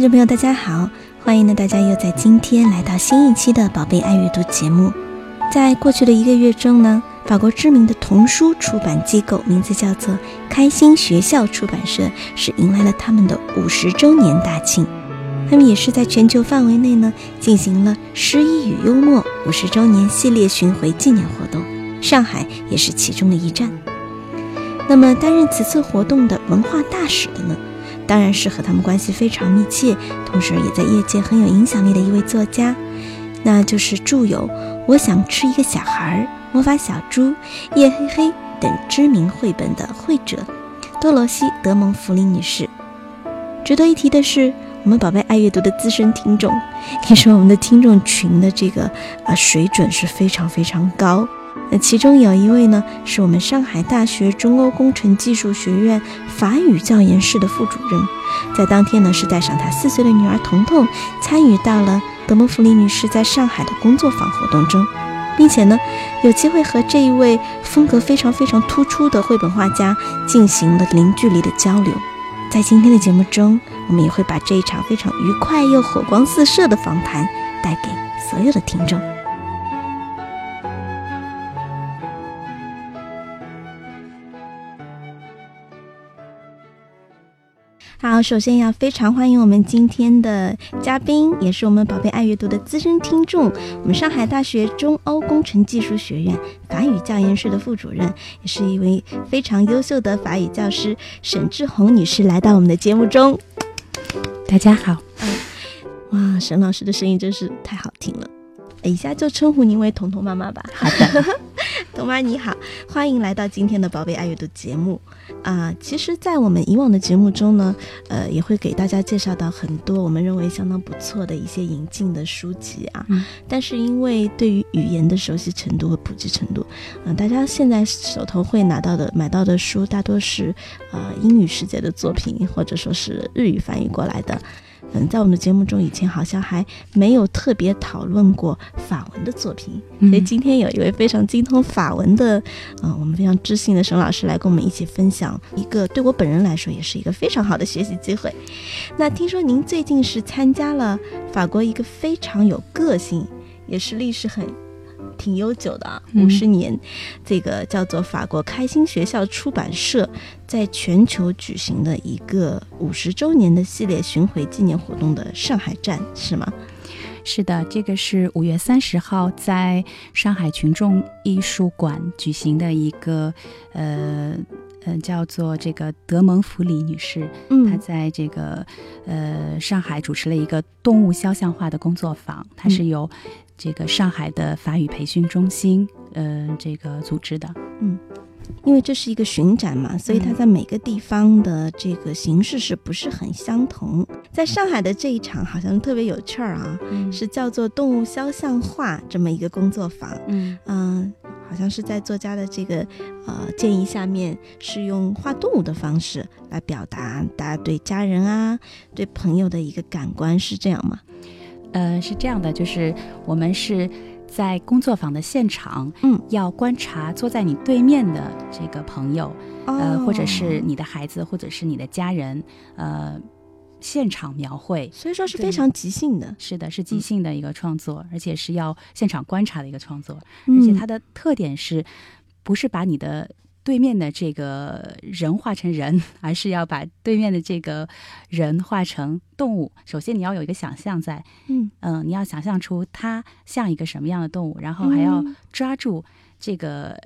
听众朋友，大家好！欢迎呢，大家又在今天来到新一期的《宝贝爱阅读》节目。在过去的一个月中呢，法国知名的童书出版机构，名字叫做开心学校出版社，是迎来了他们的五十周年大庆。他们也是在全球范围内呢，进行了诗意与幽默五十周年系列巡回纪念活动，上海也是其中的一站。那么，担任此次活动的文化大使的呢？当然是和他们关系非常密切，同时也在业界很有影响力的一位作家，那就是著有《我想吃一个小孩》《魔法小猪》《夜黑黑》等知名绘本的绘者多罗西·德蒙弗里女士。值得一提的是，我们宝贝爱阅读的资深听众，可以说我们的听众群的这个呃水准是非常非常高。那其中有一位呢，是我们上海大学中欧工程技术学院法语教研室的副主任，在当天呢，是带上他四岁的女儿彤彤，参与到了德蒙弗里女士在上海的工作坊活动中，并且呢，有机会和这一位风格非常非常突出的绘本画家进行了零距离的交流。在今天的节目中，我们也会把这一场非常愉快又火光四射的访谈带给所有的听众。好，首先要非常欢迎我们今天的嘉宾，也是我们宝贝爱阅读的资深听众，我们上海大学中欧工程技术学院法语教研室的副主任，也是一位非常优秀的法语教师沈志红女士来到我们的节目中。大家好，嗯，哇，沈老师的声音真是太好听了，以下就称呼您为彤彤妈妈吧。好的，彤妈你好，欢迎来到今天的宝贝爱阅读节目。啊，其实，在我们以往的节目中呢，呃，也会给大家介绍到很多我们认为相当不错的一些引进的书籍啊。嗯。但是，因为对于语言的熟悉程度和普及程度，嗯，大家现在手头会拿到的、买到的书，大多是呃英语世界的作品，或者说是日语翻译过来的。嗯，在我们的节目中，以前好像还没有特别讨论过法文的作品，所以今天有一位非常精通法文的，嗯，我们非常知性的沈老师来跟我们一起分享一个对我本人来说也是一个非常好的学习机会。那听说您最近是参加了法国一个非常有个性，也是历史很。挺悠久的啊，五十年，这个叫做法国开心学校出版社在全球举行的一个五十周年的系列巡回纪念活动的上海站是吗？是的，这个是五月三十号在上海群众艺术馆举行的一个，呃，嗯，叫做这个德蒙弗里女士，嗯，她在这个呃上海主持了一个动物肖像画的工作坊，它是由。这个上海的法语培训中心，嗯，这个组织的，嗯，因为这是一个巡展嘛，所以它在每个地方的这个形式是不是很相同？在上海的这一场好像特别有趣儿啊，是叫做动物肖像画这么一个工作坊，嗯嗯，好像是在作家的这个呃建议下面，是用画动物的方式来表达大家对家人啊、对朋友的一个感官，是这样吗？呃，是这样的，就是我们是在工作坊的现场，嗯，要观察坐在你对面的这个朋友，呃，或者是你的孩子，或者是你的家人，呃，现场描绘，所以说是非常即兴的，是的，是即兴的一个创作，而且是要现场观察的一个创作，而且它的特点是，不是把你的。对面的这个人画成人，而是要把对面的这个人画成动物。首先，你要有一个想象在，嗯。嗯，你要想象出它像一个什么样的动物，然后还要抓住这个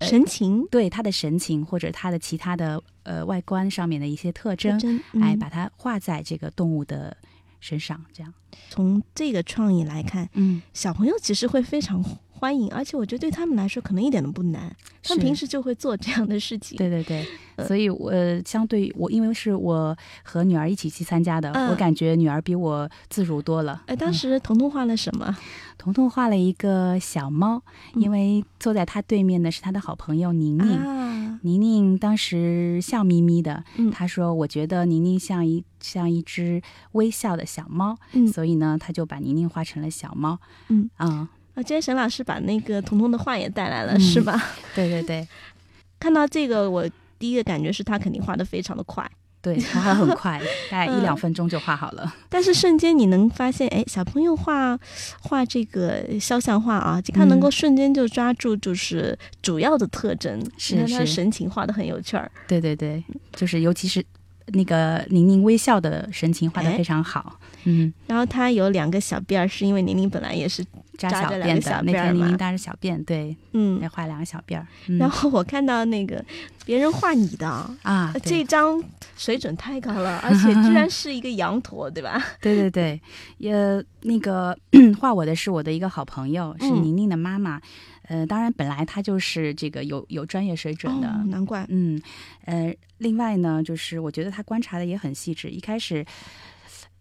神情，对它的神情或者它的其他的呃外观上面的一些特征，哎，把它画在这个动物的身上。这样，从这个创意来看，嗯，小朋友其实会非常欢迎，而且我觉得对他们来说可能一点都不难，他们平时就会做这样的事情。对对对，所以我呃相对于我，因为是我和女儿一起去参加的，嗯我感觉女儿比我自如多了。哎，当时彤彤画了什么？彤彤画了一个小猫，嗯因为坐在她对面的是她的好朋友宁宁。啊，宁宁当时笑眯眯的，嗯她说：“我觉得宁宁像一像一只微笑的小猫，嗯所以呢，他就把宁宁画成了小猫。嗯啊、啊，今天沈老师把那个彤彤的画也带来了，嗯是吧？对对对 看到这个，我第一个感觉是他肯定画的非常的快，对，他很快，大概一嗯两分钟就画好了。但是瞬间你能发现，哎，小朋友画画这个肖像画啊，他能够瞬间就抓住就是主要的特征，是他神情画的很有趣儿。对对对，就是尤其是那个宁宁微笑的神情画得哎非常好。嗯，然后他有两个小辫儿，是因为宁宁本来也是，扎小辫的那天宁宁扎着小辫，对，嗯再。画两个小辫儿。嗯、然后我看到那个别人画你的啊，啊，这张水准太高了，而且居然是一个羊驼，对吧？对对对，也那个 画我的是我的一个好朋友，是嗯宁宁的妈妈。呃，当然本来她就是这个有有专业水准的。哦，难怪。嗯，呃，另外呢，就是我觉得他观察的也很细致。一开始，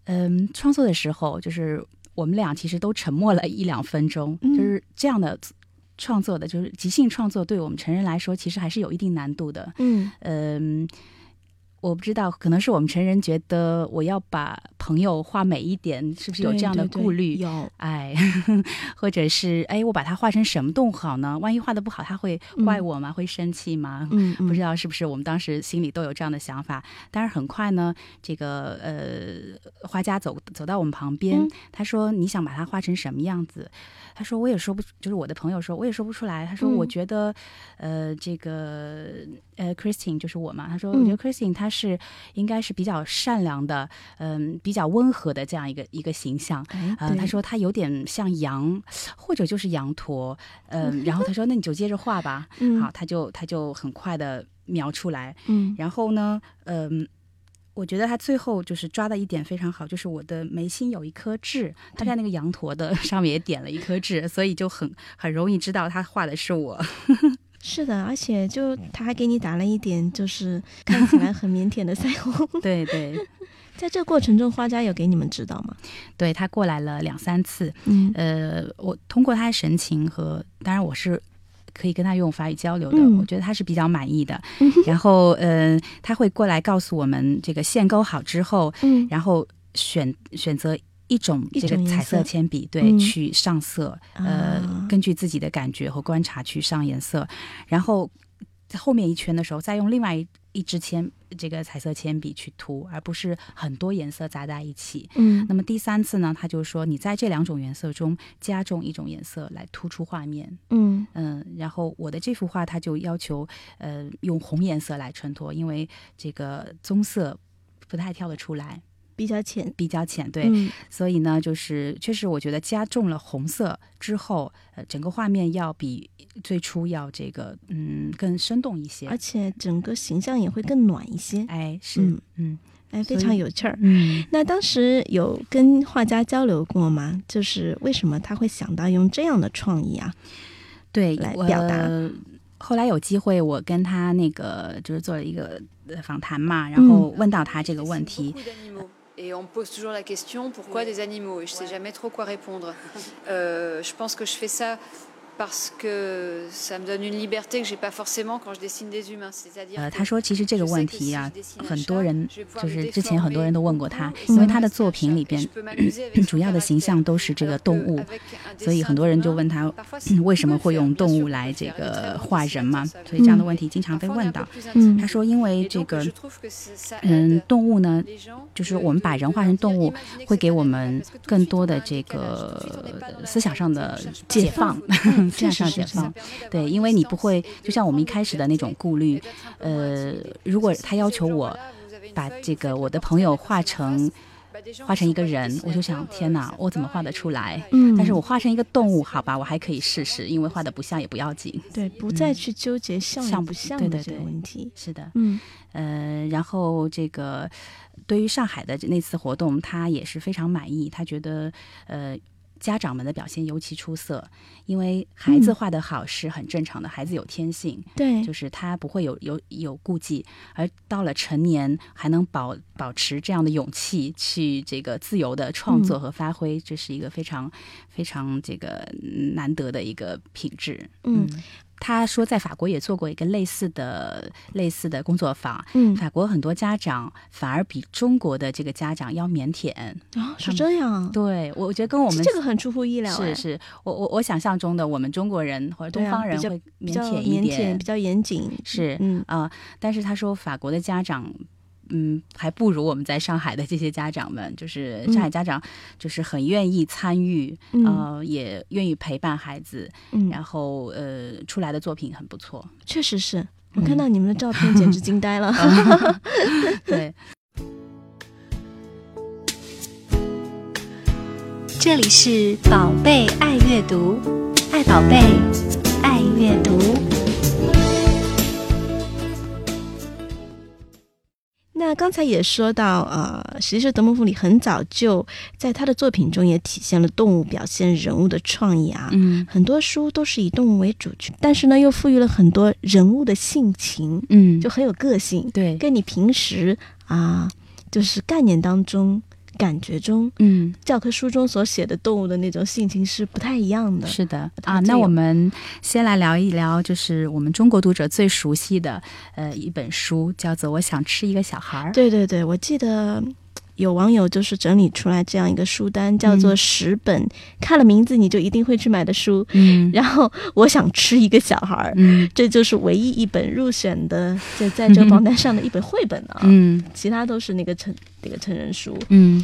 嗯、创作的时候，就是我们俩其实都沉默了一两分钟，嗯就是这样的创作的，就是即兴创作，对我们成人来说，其实还是有一定难度的。嗯嗯，我不知道，可能是我们成人觉得我要把朋友画美一点，是不是有这样的对对对顾虑？有，哎，或者是哎，我把它画成什么动物好呢？万一画的不好，他会怪我吗？会生气吗？嗯，不知道。是不是我们当时心里都有这样的想法。但是很快呢，这个呃，画家走走到我们旁边，嗯他说：“你想把它画成什么样子？”他说：“我也说不，就是我的朋友说，我也说不出来。”他说：“嗯我觉得，呃，这个呃，Christine 就是我嘛。他说，嗯我觉得 Christine 她是应该是比较善良的，嗯、比较温和的这样一个一个形象。哎，呃，对他说他有点像羊，或者就是羊驼，嗯、然后他说那你就接着画吧，嗯好，他就他就很快的描出来，嗯然后呢，嗯、我觉得他最后就是抓的一点非常好，就是我的眉心有一颗痣，他在那个羊驼的 上面也点了一颗痣，所以就很很容易知道他画的是我。是的，而且就他还给你打了一点，就是看起来很腼腆的腮红。对对 在这个过程中，花家有给你们指导吗？对，他过来了两三次，嗯呃，我通过他的神情和，当然我是可以跟他用法语交流的，嗯我觉得他是比较满意的。然后，呃，他会过来告诉我们这个线勾好之后，嗯然后选选择一种这个彩色色。铅笔，对，嗯。去上色，呃啊，根据自己的感觉和观察去上颜色，然后在后面一圈的时候，再用另外一一支铅这个彩色铅笔去涂，而不是很多颜色杂在一起。嗯。那么第三次呢，他就说你在这两种颜色中加重一种颜色来突出画面。嗯。嗯，然后我的这幅画他就要求呃用红颜色来衬托，因为这个棕色不太跳得出来，比较浅。比较浅，对，嗯所以呢，就是确实我觉得加重了红色之后，呃，整个画面要比最初要这个嗯更生动一些而。且整个形象也会更暖一些。哎，是，嗯嗯哎，非常有趣儿。嗯那当时有跟画家交流过吗？就是为什么他会想到用这样的创意啊？对，来表达后来有机会，我跟他那个就是做了一个呃访谈嘛，然后问到他这个问题. Et on me pose toujours la question pourquoi des animaux? Et je sais jamais trop quoi répondre. Euh, je pense que je fais ça parce que ça me donne une liberté que j'ai pas forcément quand je dessine des humains, c'est-à-dire... 他说其实这个问题啊，很多人，就是之前很多人都问过他，因为他的作品里边主要的形象都是这个动物，所以很多人就问他，为什么会用动物来这个画人嘛？所以这样的问题经常被问到。他说因为这个嗯，动物呢，就是我们把人画成动物，会给我们更多的这个思想上的解放。这样上解放，对，因为你不会就像我们一开始的那种顾虑，呃，如果他要求我把这个我的朋友画成画成一个人，我就想，天哪，我怎么画得出来？嗯，但是我画成一个动物，好吧，我还可以试试，因为画的不像也不要紧。对，不再去纠结像不像的这个问题。是的，嗯，呃，然后这个对于上海的那次活动，他也是非常满意，他觉得呃。家长们的表现尤其出色，因为孩子画的好是很正常的，孩子有天性，对，就是他不会有有有顾忌，而到了成年还能保保持这样的勇气去这个自由的创作和发挥，这是一个非常非常这个难得的一个品质，嗯。他说，在法国也做过一个类似的、类似的工作坊。嗯，法国很多家长反而比中国的这个家长要腼腆啊，是这样。对，我我觉得跟我们这个很出乎意料。是是，我我我想象中的我们中国人或者东方人会腼腆一点，比较严谨。是，嗯啊，但是他说法国的家长。嗯，还不如我们在上海的这些家长们，就是上海家长，就是很愿意参与，呃，也愿意陪伴孩子，然后呃，出来的作品很不错。确实是我看到你们的照片，简直惊呆了。对，这里是宝贝爱阅读，爱宝贝，爱阅读。那刚才也说到，呃，实际上德谟夫里很早就在他的作品中也体现了动物表现人物的创意啊。嗯，很多书都是以动物为主角，但是呢，又赋予了很多人物的性情，嗯，就很有个性。对，跟你平时啊，就是概念当中。感觉中，嗯，教科书中所写的动物的那种性情是不太一样的。是的啊，那我们先来聊一聊，就是我们中国读者最熟悉的呃一本书，叫做《我想吃一个小孩儿》。对对对，我记得。有网友就是整理出来这样一个书单，叫做十本看了名字你就一定会去买的书。嗯，然后我想吃一个小孩儿，嗯，这就是唯一一本入选的，就在这个榜单上的一本绘本啊。嗯，其他都是那个成那个成人书。嗯，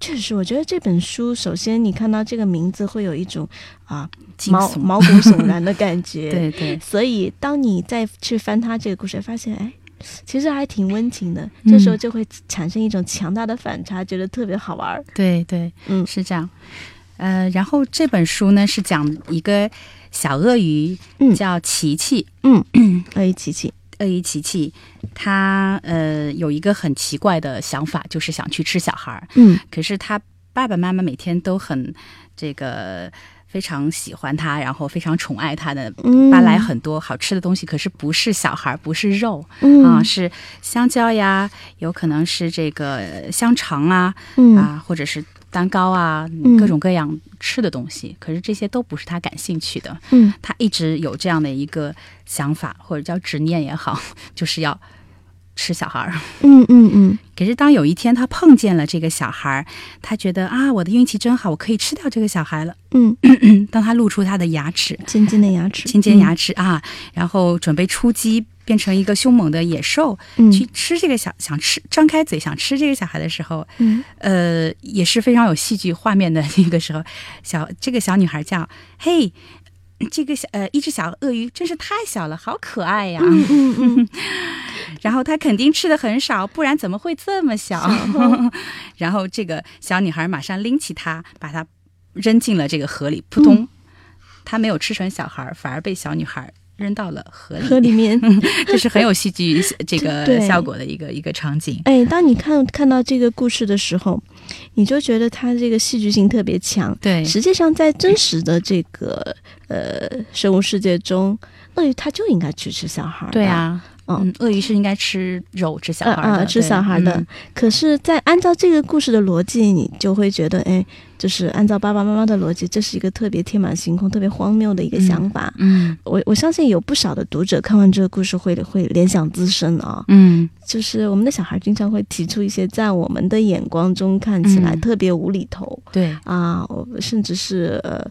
确实，我觉得这本书，首先你看到这个名字会有一种啊毛毛骨悚然的感觉。对对，所以当你再去翻它这个故事，发现哎。其实还挺温情的，这时候就会产生一种强大的反差，觉得特别好玩。对对，嗯，是这样。呃，然后这本书呢是讲一个小鳄鱼，嗯叫琪琪。嗯，鳄鱼琪琪，鳄鱼琪琪，他呃有一个很奇怪的想法，就是想去吃小孩儿。嗯，可是他爸爸妈妈每天都很这个。非常喜欢他，然后非常宠爱他的，搬来很多好吃的东西。可是不是小孩，不是肉啊，是香蕉呀，有可能是这个香肠啊，啊，或者是蛋糕啊，各种各样吃的东西。可是这些都不是他感兴趣的。嗯，他一直有这样的一个想法，或者叫执念也好，就是要。吃小孩儿，嗯嗯嗯。可是当有一天他碰见了这个小孩儿，他觉得啊，我的运气真好，我可以吃掉这个小孩了。嗯，当他露出他的牙齿，尖尖的牙齿，尖尖牙齿啊，然后准备出击，变成一个凶猛的野兽，去吃这个小，想吃，张开嘴想吃这个小孩的时候，嗯，呃，也是非常有戏剧画面的那个时候，小这个小女孩叫嘿。这个小呃，一只小鳄鱼真是太小了，好可爱呀！然后它肯定吃的很少，不然怎么会这么小？然后这个小女孩马上拎起它，把它扔进了这个河里，扑通！它没有吃成小孩，反而被小女孩。扔到了河里，河里面，这是很有戏剧这个 效果的一个一个场景。哎，当你看看到这个故事的时候，你就觉得它这个戏剧性特别强。对，实际上在真实的这个呃生物世界中，鳄鱼它就应该去吃小孩。对啊。嗯，鳄鱼是应该吃肉吃小孩的，吃小孩的。可是，在按照这个故事的逻辑，你就会觉得，哎，就是按照爸爸妈妈的逻辑，这是一个特别天马行空、特别荒谬的一个想法。嗯，我我相信有不少的读者看完这个故事会会联想自身啊。嗯，就是我们的小孩经常会提出一些在我们的眼光中看起来特别无厘头，对啊，甚至是呃，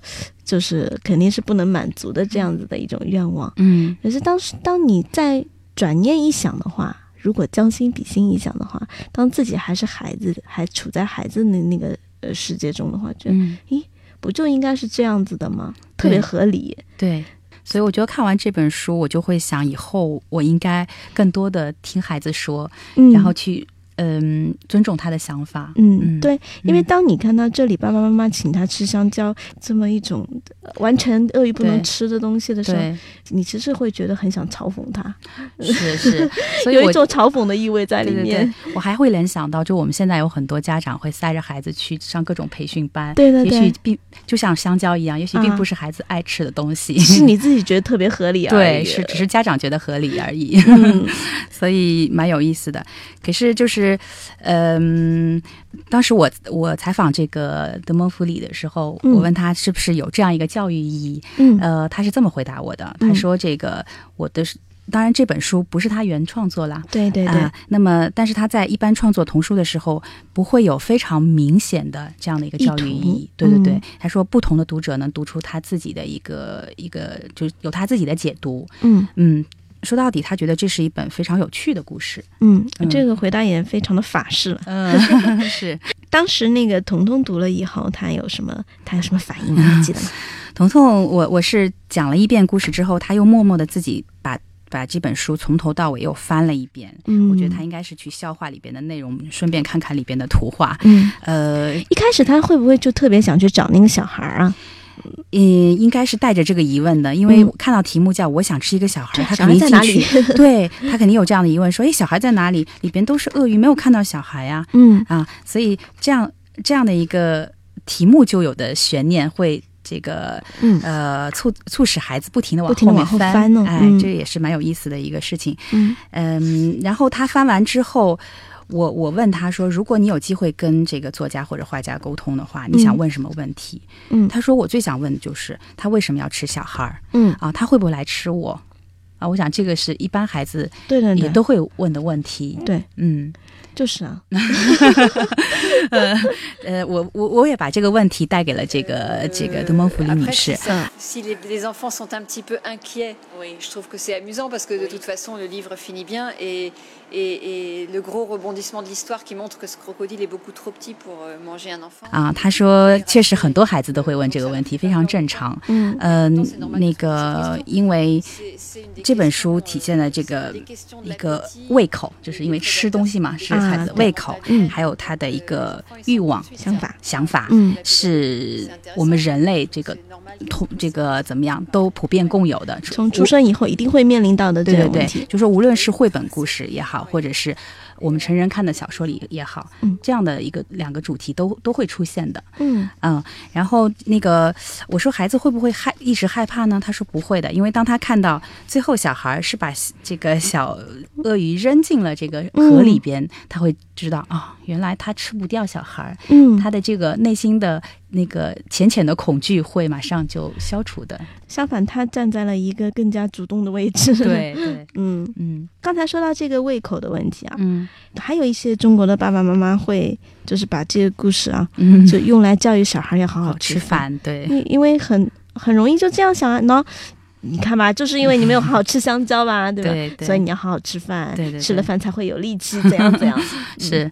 就是肯定是不能满足的这样子的一种愿望。嗯，可是当时当你在转念一想的话，如果将心比心一想的话，当自己还是孩子，还处在孩子的那个呃世界中的话，觉得、嗯咦，不就应该是这样子的吗？特别合理。对，所以我觉得看完这本书，我就会想，以后我应该更多的听孩子说，然后去嗯，尊重他的想法。嗯，对，因为当你看到这里爸爸妈妈请他吃香蕉这么一种完全鳄鱼不能吃的东西的时候，你其实会觉得很想嘲讽他。是是，所以有一种嘲讽的意味在里面。我还会联想到，就我们现在有很多家长会塞着孩子去上各种培训班，对对对，也许并就像香蕉一样，也许并不是孩子爱吃的东西，是你自己觉得特别合理而已。对，是只是家长觉得合理而已。所以蛮有意思的。可是就是。是，嗯，当时我我采访这个德蒙弗里的时候，我问他是不是有这样一个教育意义，嗯，呃，他是这么回答我的，他说这个我的当然这本书不是他原创作啦，对对对，那么但是他在一般创作童书的时候，不会有非常明显的这样的一个教育意义，对对对，他说不同的读者能读出他自己的一个一个，就是有他自己的解读，嗯。嗯。说到底，他觉得这是一本非常有趣的故事。嗯，这个回答也非常的法式了。嗯，是。当时那个彤彤读了以后，他有什么？他有什么反应？你记得吗？彤彤，我我是讲了一遍故事之后，他又默默的自己把把这本书从头到尾又翻了一遍。嗯，我觉得他应该是去消化里边的内容，顺便看看里边的图画。嗯，呃，一开始他会不会就特别想去找那个小孩啊？嗯，应该是带着这个疑问的，因为看到题目叫“我想吃一个小孩”，他肯定进去，对他肯定有这样的疑问，说：“哎，小孩在哪里？里边都是鳄鱼，没有看到小孩呀。”嗯啊，所以这样这样的一个题目就有的悬念，会这个呃促促使孩子不停的往后面翻，哎，这也是蛮有意思的一个事情。嗯嗯，然后他翻完之后。我我问他说：“如果你有机会跟这个作家或者画家沟通的话，你想问什么问题？”嗯，他说：“我最想问的就是他为什么要吃小孩儿？嗯啊，他会不会来吃我？啊，我想这个是一般孩子对对也都会问的问题。对，嗯。”就是啊，呃呃，我我我也把这个问题带给了这个这个德蒙弗里女士。Si les les enfants sont un petit peu inquiets, oui, je trouve que c'est amusant parce que de toute façon le livre finit bien et et et le gros rebondissement de l'histoire qui montre que ce crocodile est beaucoup trop petit pour manger un enfant. 啊，他说确实很多孩子都会问这个问题，非常正常。嗯嗯，那个因为这本书体现了这个一个胃口，就是因为吃东西嘛是。孩子胃口，嗯，还有他的一个欲望、想法、想法，嗯，是我们人类这个同这个怎么样都普遍共有的。从出生以后一定会面临到的这个问题，就说无论是绘本故事也好，或者是。我们成人看的小说里也好，嗯，这样的一个两个主题都都会出现的，嗯嗯，然后那个我说孩子会不会害一直害怕呢？他说不会的，因为当他看到最后小孩是把这个小鳄鱼扔进了这个河里边，他会知道啊，原来他吃不掉小孩，嗯，他的这个内心的。那个浅浅的恐惧会马上就消除的。相反，他站在了一个更加主动的位置。对对，嗯嗯。刚才说到这个胃口的问题啊，嗯，还有一些中国的爸爸妈妈会就是把这个故事啊，嗯，就用来教育小孩要好好吃饭。对，因因为很很容易就这样想啊，喏，你看吧，就是因为你没有好好吃香蕉吧，对吧？所以你要好好吃饭，对对，吃了饭才会有力气，怎样怎样。是，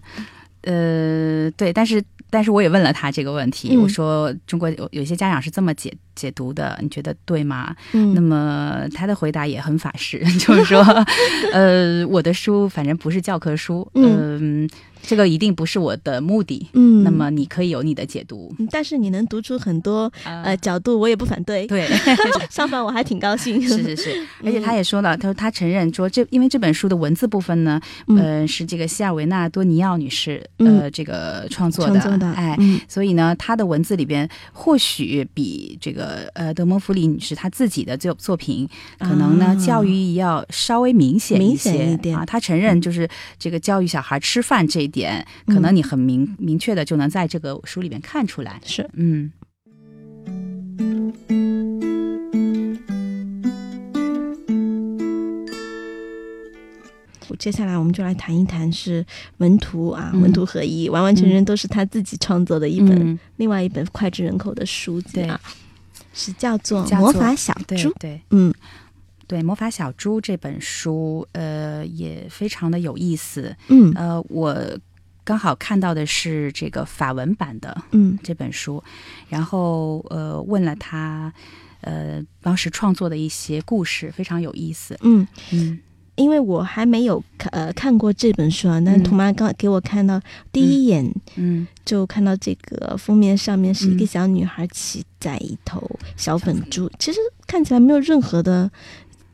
呃，对，但是。但是我也问了他这个问题，我说中国有有些家长是这么解解读的，你觉得对吗？嗯，那么他的回答也很法式，就是说，呃，我的书反正不是教科书，嗯。这个一定不是我的目的，嗯，那么你可以有你的解读，但是你能读出很多呃角度，我也不反对，对，相反我还挺高兴，是是是，而且他也说了，他说他承认说这因为这本书的文字部分呢，呃是这个西尔维纳多尼奥女士呃这个创作的，哎，所以呢他的文字里边或许比这个呃德蒙弗里女士她自己的作作品可能呢教育意义要稍微明显明显一点。啊，她承认就是这个教育小孩吃饭这一。点可能你很明明确的就能在这个书里面看出来，是。嗯。接下来我们就来谈一谈是文图啊，文图合一，完完全全都是他自己创作的一本，另外一本脍炙人口的书籍啊，是叫做《魔法小猪》。对，嗯。对《魔法小猪》这本书，呃，也非常的有意思。嗯，呃，我刚好看到的是这个法文版的，嗯，这本书，然后呃，问了他，呃，当时创作的一些故事，非常有意思。嗯嗯，因为我还没有看呃看过这本书啊，但是童妈刚给我看到第一眼嗯。就看到这个封面上面是一个嗯小女孩骑在一头小粉猪，其实看起来没有任何的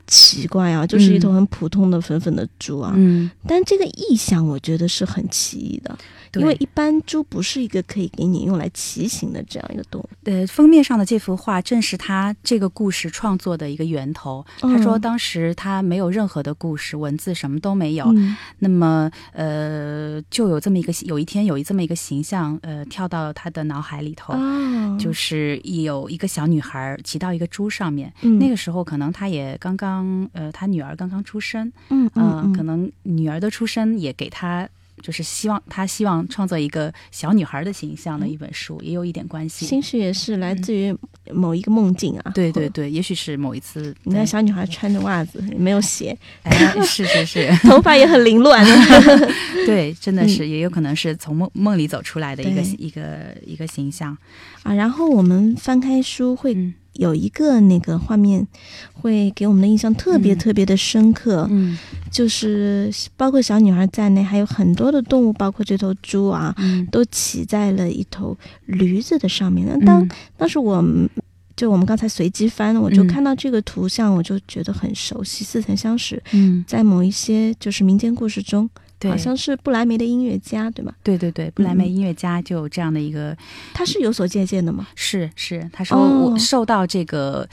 奇怪啊，就是一头很普通的粉粉的猪啊。嗯，但这个意象我觉得是很奇异的，对因为一般猪不是一个可以给你用来骑行的这样一个动物。对，封面上的这幅画正是他这个故事创作的一个源头。他说，嗯当时他没有任何的故事，文字什么都没有。嗯那么，呃，就有这么一个，有一天有一这么一个形象，呃，跳到他的脑海里头，哦，就是有一个小女孩骑到一个猪上面。嗯那个时候，可能他也刚刚，呃，他女儿刚刚出生，嗯可能女儿的出生也给她。就是希望他希望创作一个小女孩的形象的一本书，也有一点关系。兴许也是来自于某一个梦境啊。对对对，也许是某一次，你看小女孩穿着袜子，没有鞋，哎，是是是，头发也很凌乱。对，真的是，也有可能是从梦梦里走出来的一个对一个一个形象。啊，然后我们翻开书会嗯有一个那个画面，会给我们的印象特别嗯。特别的深刻，嗯。就是包括小女孩在内，还有很多的动物，包括这头猪啊，嗯，都骑在了一头驴子的上面。那当、嗯。当时我们就我们刚才随机翻，我就嗯。看到这个图像，我就觉得很熟悉，似曾相识。嗯，在某一些就是民间故事中，对，好像是不莱梅的音乐家，对吗？对对对，不莱梅嗯音乐家就有这样的一个，他是有所借鉴的吗？是是，他说哦我受到这个。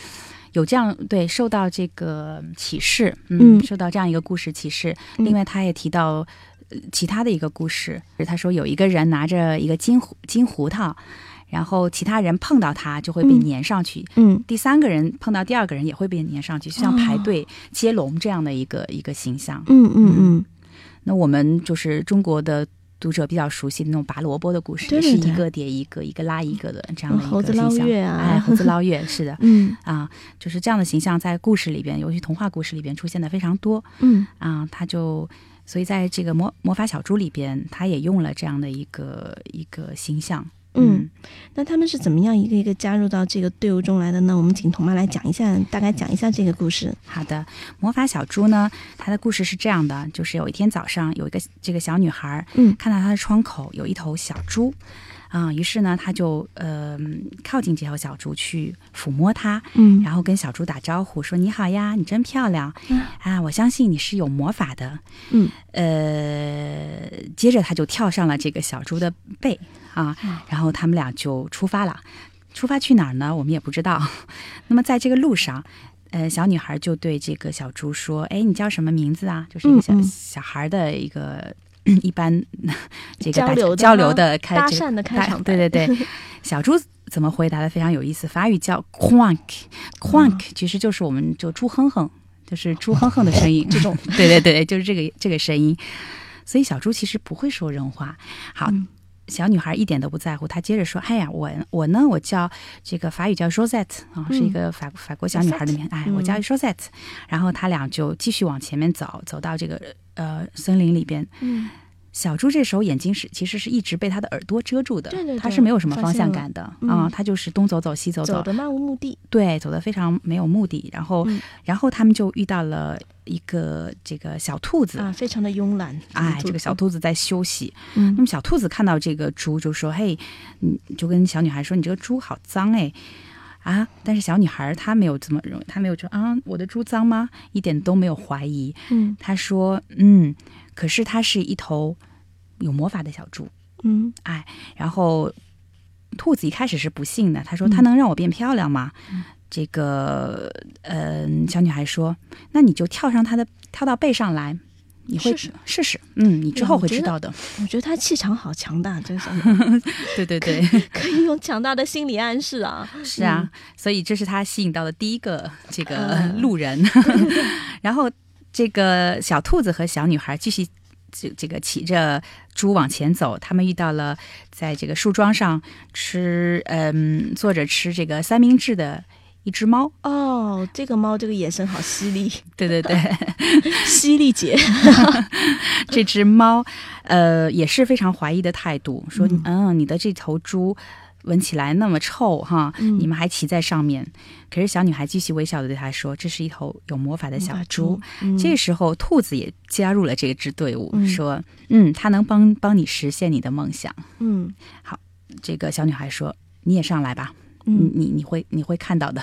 有这样对受到这个启示，嗯嗯，受到这样一个故事启示。嗯另外，他也提到呃其他的一个故事，他说有一个人拿着一个金胡金胡桃，然后其他人碰到他就会被嗯粘上去，嗯第三个人碰到第二个人也会被粘上去，就像排哦队接龙这样的一个、一个形象。嗯嗯嗯，那我们就是中国的读者比较熟悉的那种拔萝卜的故事，对对对也是一个叠一个，一个拉一个的这样的一个猴子捞形象月啊。哎，猴子捞月是的。嗯。啊，就是这样的形象在故事里边，尤其童话故事里边出现的非常多。嗯。啊，他就。所以，在这个魔魔法小猪里边，他也用了这样的一个一个形象。嗯，那他们是怎么样一个一个加入到这个队伍中来的呢？我们请童妈来讲一下，大概讲一下这个故事。好的，魔法小猪呢，它的故事是这样的：就是有一天早上，有一个这个小女孩，嗯看到她的窗口有一头小猪，啊、于是呢，他就呃靠近这条小猪去抚摸它，嗯然后跟小猪打招呼说：“你好呀，你真漂亮嗯啊！我相信你是有魔法的。”嗯呃，接着他就跳上了这个小猪的背啊，然后他们俩就出发了。出发去哪儿呢？我们也不知道。那么在这个路上，呃，小女孩就对这个小猪说：“哎，你叫什么名字啊？”就是一个小、嗯嗯小孩的一个 一般这个交流的交流的开这个搭讪的开场白对对对，小猪怎么回答的非常有意思，法语叫 quank，quank、其实就是我们就猪哼哼，就是猪哼哼的声音，这 种对对对，就是这个这个声音。所以小猪其实不会说人话。好，嗯小女孩一点都不在乎，她接着说：“哎呀，我我呢，我叫这个法语叫 Rosette 啊，是一个法法国小女孩的名。哎，嗯我叫 Rosette。然后他俩就继续往前面走，走到这个呃森林里边。嗯小猪这时候眼睛是其实是一直被他的耳朵遮住的，对对对他是没有什么方向感的嗯啊，他就是东走走西走走走的漫无目的。对，走的非常没有目的。然后，嗯然后他们就遇到了一个这个小兔子，啊，非常的慵懒。哎，这个小，兔子在休息。嗯那么小兔子看到这个猪就说：“嘿，嗯就跟小女孩说，你这个猪好脏哎。”啊！但是小女孩她没有这么认为，她没有说啊，我的猪脏吗？一点都没有怀疑。嗯她说：“嗯，可是它是一头有魔法的小猪。嗯哎，然后兔子一开始是不信的，他说：“嗯它能让我变漂亮吗？”这个，嗯、小女孩说：“那你就跳上它的，跳到背上来，你会试试试试，嗯，你之后会知道的。我觉得他气场好强大，这个小女孩对对对，可以用强大的心理暗示啊。是啊，所以这是他吸引到的第一个这个嗯路人。然后这个小兔子和小女孩继续这这个骑着猪往前走，他们遇到了在这个树桩上吃嗯坐着吃这个三明治的一只猫。哦，这个猫，这个眼神好犀利，对对对，犀利姐。这只猫呃也是非常怀疑的态度，说嗯嗯你的这头猪。闻起来那么臭哈，嗯你们还骑在上面。可是小女孩继续微笑的对他说：“这是一头有魔法的小猪。嗯这时候，兔子也加入了这支队伍，嗯说：“嗯，它能帮帮你实现你的梦想。嗯”好这个小女孩说：“你也上来吧，你嗯你你会你会看到的。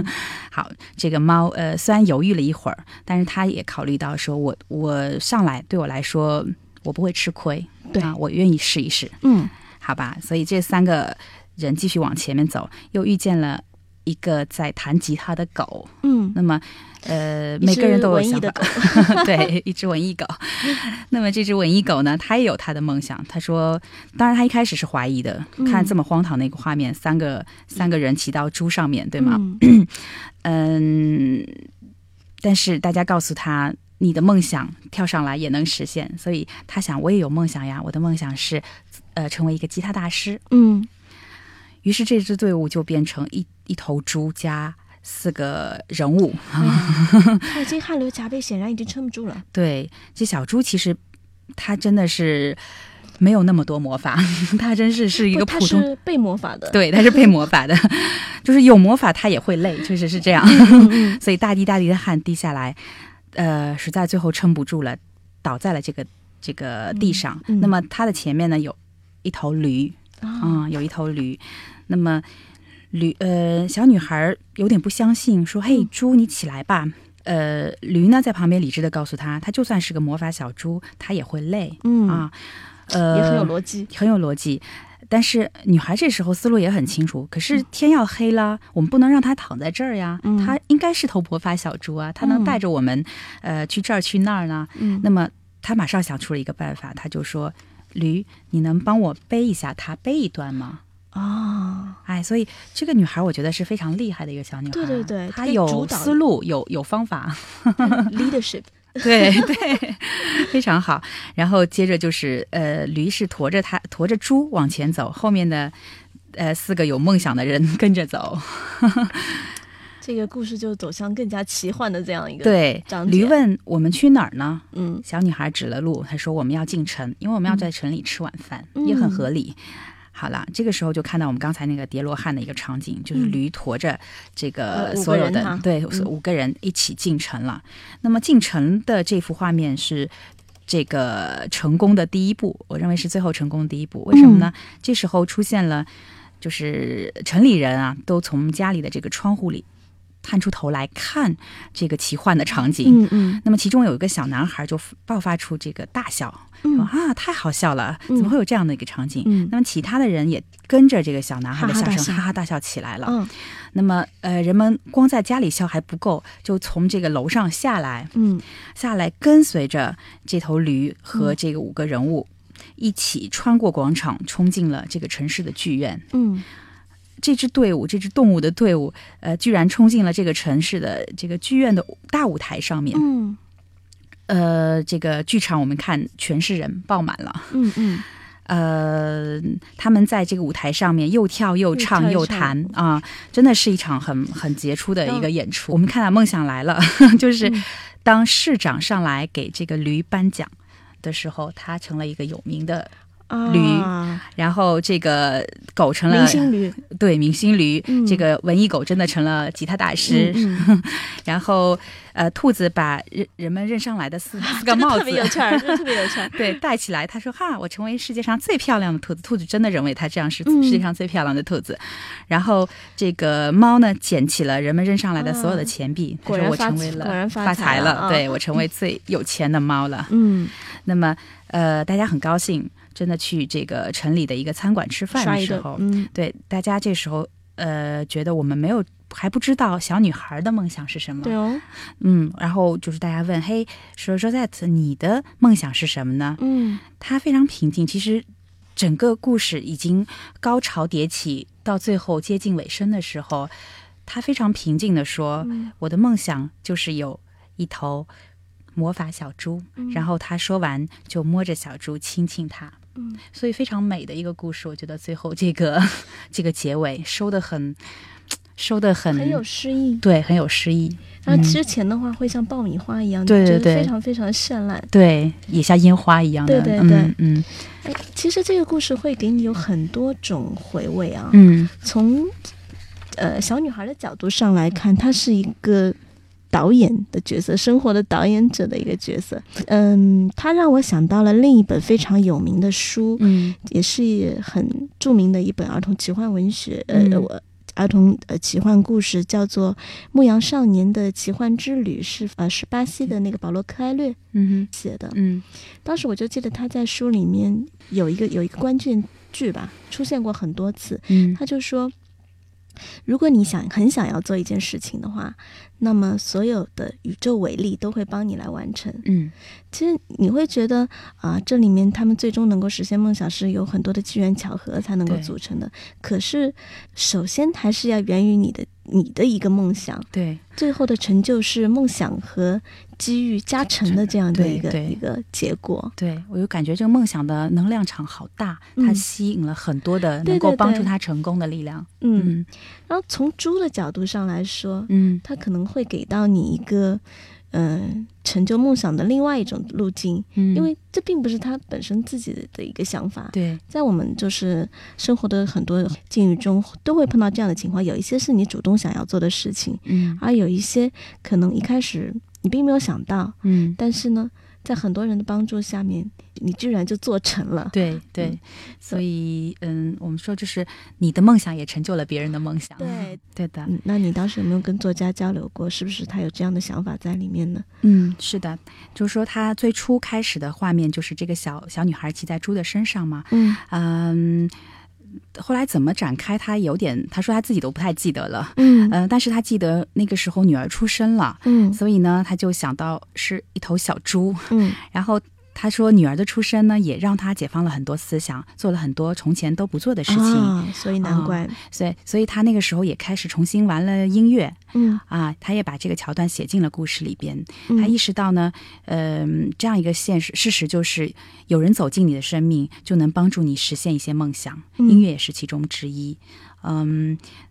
好，这个猫呃虽然犹豫了一会儿，但是它也考虑到说我我上来对我来说我不会吃亏，对啊，我愿意试一试，嗯好吧？所以这三个人继续往前面走，又遇见了一个在弹吉他的狗。嗯，那么呃，每个人都有想法，对，一只文艺狗。那么这只文艺狗呢，它也有它的梦想。他说，当然他一开始是怀疑的，嗯看这么荒唐的一个画面，三个三个人骑到猪上面，对吗？嗯 嗯，但是大家告诉他，你的梦想跳上来也能实现，所以他想，我也有梦想呀，我的梦想是，呃，成为一个吉他大师。嗯于是这支队伍就变成一一头猪加四个人物。他已经汗流浃背，显然已经撑不住了。对，这小猪其实他真的是没有那么多魔法，他真是是一个普通。是被魔法的。对，他是被魔法的，就是有魔法他也会累，确实是这样。所以大滴大滴的汗滴下来，呃，实在最后撑不住了，倒在了这个这个地上。嗯嗯那么他的前面呢有一头驴，啊嗯，有一头驴。那么驴呃，小女孩有点不相信，说：“嘿，嗯猪，你起来吧。”呃，驴呢在旁边理智的告诉他，他就算是个魔法小猪，他也会累、嗯啊，呃，也很有逻辑。很有逻辑。但是女孩这时候思路也很清楚，可是天要黑了，我们不能让她躺在这儿呀。嗯她应该是头魔法小猪啊，她能带着我们，呃，去这儿去那儿呢。嗯那么她马上想出了一个办法，她就说：“驴，你能帮我背一下它背一段吗？”啊，哎，所以这个女孩我觉得是非常厉害的一个小女孩，对对对她有思路，有有方法，leadership。对对，非常好。然后接着就是呃，驴是驮着它驮着猪往前走，后面的呃四个有梦想的人跟着走。这个故事就走向更加奇幻的这样一个。，对驴问我们去哪儿呢？嗯小女孩指了路，她说我们要进城，因为我们要在城里吃晚饭，嗯也很合理。好了，这个时候就看到我们刚才那个叠罗汉的一个场景，就是嗯驴驮着这个所有的对嗯五个人一起进城了。那么进城的这幅画面是这个成功的第一步，我认为是最后成功的第一步。为什么呢？嗯这时候出现了，就是城里人啊，都从家里的这个窗户里探出头来看这个奇幻的场景。嗯嗯那么其中有一个小男孩就爆发出这个大笑，说嗯啊，太好笑了，嗯怎么会有这样的一个场景？嗯那么其他的人也跟着这个小男孩的笑声哈哈大笑起来了。嗯那么呃，人们光在家里笑还不够，就从这个楼上下来，嗯下来跟随着这头驴和嗯这个五个人物。一起穿过广场，冲进了这个城市的剧院。嗯这支队伍，这支动物的队伍，呃，居然冲进了这个城市的这个剧院的大舞台上面。嗯呃，这个剧场我们看全是人，爆满了。嗯嗯呃，他们在这个舞台上面又跳又唱又弹啊，真的是一场很很杰出的一个演出。我们看到《梦想来了》，就是嗯当市长上来给这个驴颁奖的时候，他成了一个有名的，啊驴然后这个狗成了明星驴对明星驴，嗯这个文艺狗真的成了吉他大师。嗯嗯 然后呃，兔子把人人们认上来的四 四个帽子这特别有趣儿，特别有趣儿。对，戴起来，他说：“哈，我成为世界上最漂亮的兔子。”兔子真的认为他这样是嗯世界上最漂亮的兔子。然后这个猫呢，捡起了人们扔上来的所有的钱币，他说：“果然发我成为了果然发发财了，对我成为最有钱的猫了。嗯，那么呃，大家很高兴，真的去这个城里的一个餐馆吃饭的时候，，嗯对大家这时候呃，觉得我们没有。还不知道小女孩的梦想是什么，对哦，嗯，然后就是大家问，嘿，说 Rosette，你的梦想是什么呢？嗯她非常平静。其实整个故事已经高潮迭起，到最后接近尾声的时候，他非常平静的说：“嗯我的梦想就是有一头魔法小猪。嗯然后他说完就摸着小猪亲亲它。嗯所以非常美的一个故事，我觉得最后这个 这个结尾收的很。收的很很有诗意。对，很有诗意。然后之前的话会像爆米花一样，对对对，非常非常绚烂，对，也像烟花一样的，对对对，嗯。哎，其实这个故事会给你有很多种回味啊。嗯，从呃小女孩的角度上来看，她是一个导演的角色，生活的导演者的一个角色。嗯，他让我想到了另一本非常有名的书，嗯，也是很著名的一本儿童奇幻文学。呃，我。儿童呃奇幻故事叫做《牧羊少年的奇幻之旅》，是呃是巴西的那个保罗克埃略嗯写的。嗯，当时我就记得他在书里面有一个有一个关键句吧，出现过很多次。嗯，他就说。如果你想很想要做一件事情的话，那么所有的宇宙伟力都会帮你来完成。嗯，其实你会觉得啊，这里面他们最终能够实现梦想是有很多的机缘巧合才能够组成的。可是，首先还是要源于你的。你的一个梦想，对，最后的成就是梦想和机遇加成的这样的一个一个结果。对我就感觉这个梦想的能量场好大，它吸引了很多的能够帮助他成功的力量。嗯，然后从猪的角度上来说，嗯，他可能会给到你一个。嗯，成就梦想的另外一种路径，嗯，因为这并不是他本身自己的一个想法。对，在我们就是生活的很多境遇中，都会碰到这样的情况。有一些是你主动想要做的事情，嗯，而有一些可能一开始你并没有想到，嗯，但是呢。在很多人的帮助下面，你居然就做成了。对对，所以嗯，我们说就是你的梦想也成就了别人的梦想。对对的。那你当时有没有跟作家交流过？是不是他有这样的想法在里面呢？嗯，是的，就是说他最初开始的画面就是这个小小女孩骑在猪的身上嘛。嗯嗯。后来怎么展开？他有点，他说他自己都不太记得了。嗯，呃，但是他记得那个时候女儿出生了。嗯，所以呢，他就想到是一头小猪。嗯，然后他说女儿的出生呢，也让他解放了很多思想，做了很多从前都不做的事情。所以难怪，所以所以他那个时候也开始重新玩了音乐。嗯啊，他也把这个桥段写进了故事里边。他意识到呢，嗯，这样一个现实事实就是，有人走进你的生命，就能帮助你实现一些梦想。音乐也是其中之一。嗯，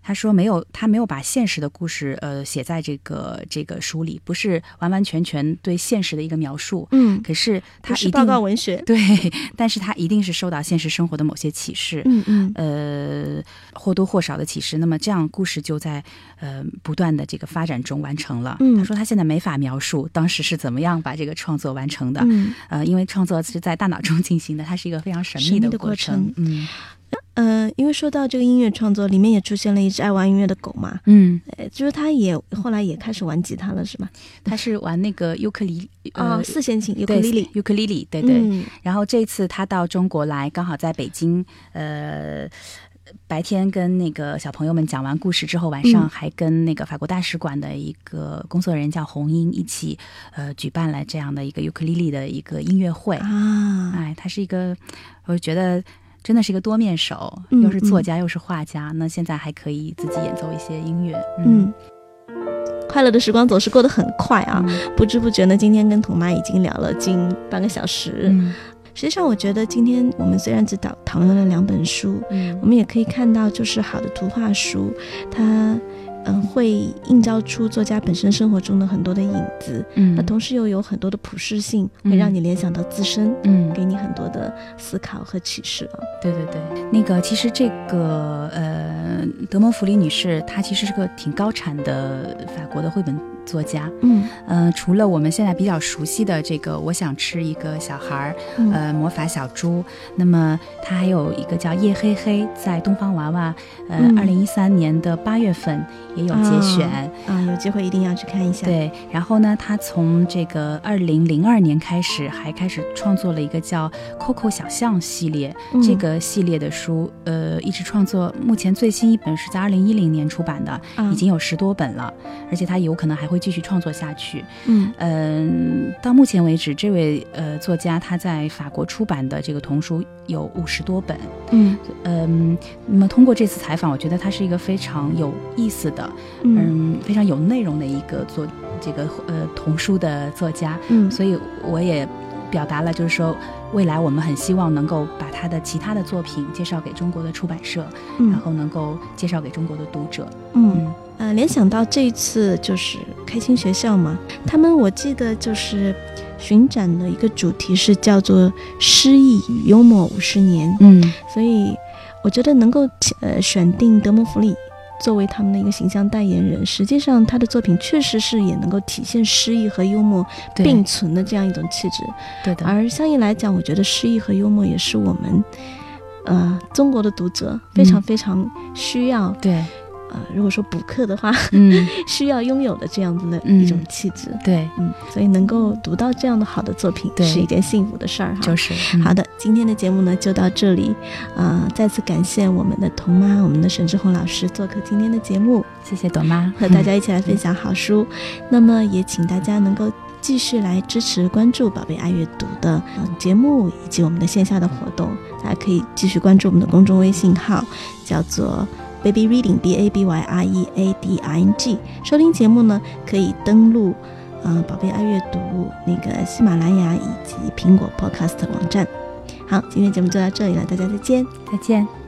他说没有，他没有把现实的故事呃写在这个这个书里，不是完完全全对现实的一个描述。嗯，可是他是报告文学，对，但是他一定是受到现实生活的某些启示。嗯嗯，呃，或多或少的启示。那么这样故事就在呃不断的这个发展中完成了。嗯，他说他现在没法描述当时是怎么样把这个创作完成的。嗯，呃，因为创作是在大脑中进行的，它是一个非常神秘的过程。嗯。呃，因为说到这个音乐创作，里面也出现了一只爱玩音乐的狗嘛，嗯，呃，就是他也后来也开始玩吉他了，是吗？他是玩那个尤克里呃四弦琴尤克里里，尤克里里，对对。然后这次他到中国来，刚好在北京，呃，白天跟那个小朋友们讲完故事之后，晚上还跟那个法国大使馆的一个工作人员叫红英一起，呃，举办了这样的一个尤克里里的一个音乐会啊。哎，他是一个，我觉得。真的是一个多面手，又是作家又是画家，那现在还可以自己演奏一些音乐。嗯，快乐的时光总是过得很快啊，不知不觉呢，今天跟童妈已经聊了近半个小时。实际上，我觉得今天我们虽然只讨讨论了两本书，我们也可以看到，就是好的图画书，它。嗯，会映照出作家本身生活中的很多的影子，嗯，那同时又有很多的普适性，会让你联想到自身，嗯，给你很多的思考和启示啊。对对对，那个其实这个呃，德蒙弗里女士她其实是个挺高产的法国的绘本。作家，嗯，呃，除了我们现在比较熟悉的这个，我想吃一个小孩儿，呃，魔法小猪，那么他还有一个叫叶黑黑，在东方娃娃，呃，二零一三年的八月份也有节选，啊，有机会一定要去看一下。对，然后呢，他从这个二零零二年开始，还开始创作了一个叫 Coco 小象系列，这个系列的书，呃，一直创作，目前最新一本是在二零一零年出版的，已经有十多本了，而且他有可能还会。继续创作下去。嗯嗯，到目前为止，这位呃作家他在法国出版的这个童书有五十多本。嗯嗯，那么通过这次采访，我觉得他是一个非常有意思的，嗯，非常有内容的一个作这个呃童书的作家。嗯，所以我也表达了，就是说未来我们很希望能够把他的其他的作品介绍给中国的出版社，然后能够介绍给中国的读者。嗯，呃，联想到这一次就是开心学校嘛，他们我记得就是巡展的一个主题是叫做“诗意与幽默五十年”。嗯，所以我觉得能够呃选定德蒙弗里。作为他们的一个形象代言人，实际上他的作品确实是也能够体现诗意和幽默并存的这样一种气质。对的。而相应来讲，我觉得诗意和幽默也是我们，呃，中国的读者非常非常需要。对。呃，如果说补课的话，嗯，需要拥有的这样子的一种气质，对，嗯，所以能够读到这样的好的作品，是一件幸福的事儿哈。就是。好的，今天的节目呢就到这里，啊，再次感谢我们的童妈，我们的沈志红老师做客今天的节目，谢谢朵妈，和大家 一起来分享好书。那么也请大家能够继续来支持关注宝贝爱阅读的节目以及我们的线下的活动，大家可以继续关注我们的公众微信号，叫做。Baby Reading B A B Y R E A D I N G，收听节目呢可以登录，呃，宝贝爱阅读那个喜马拉雅以及苹果 Podcast 网站。好，今天节目就到这里了，大家再见，再见。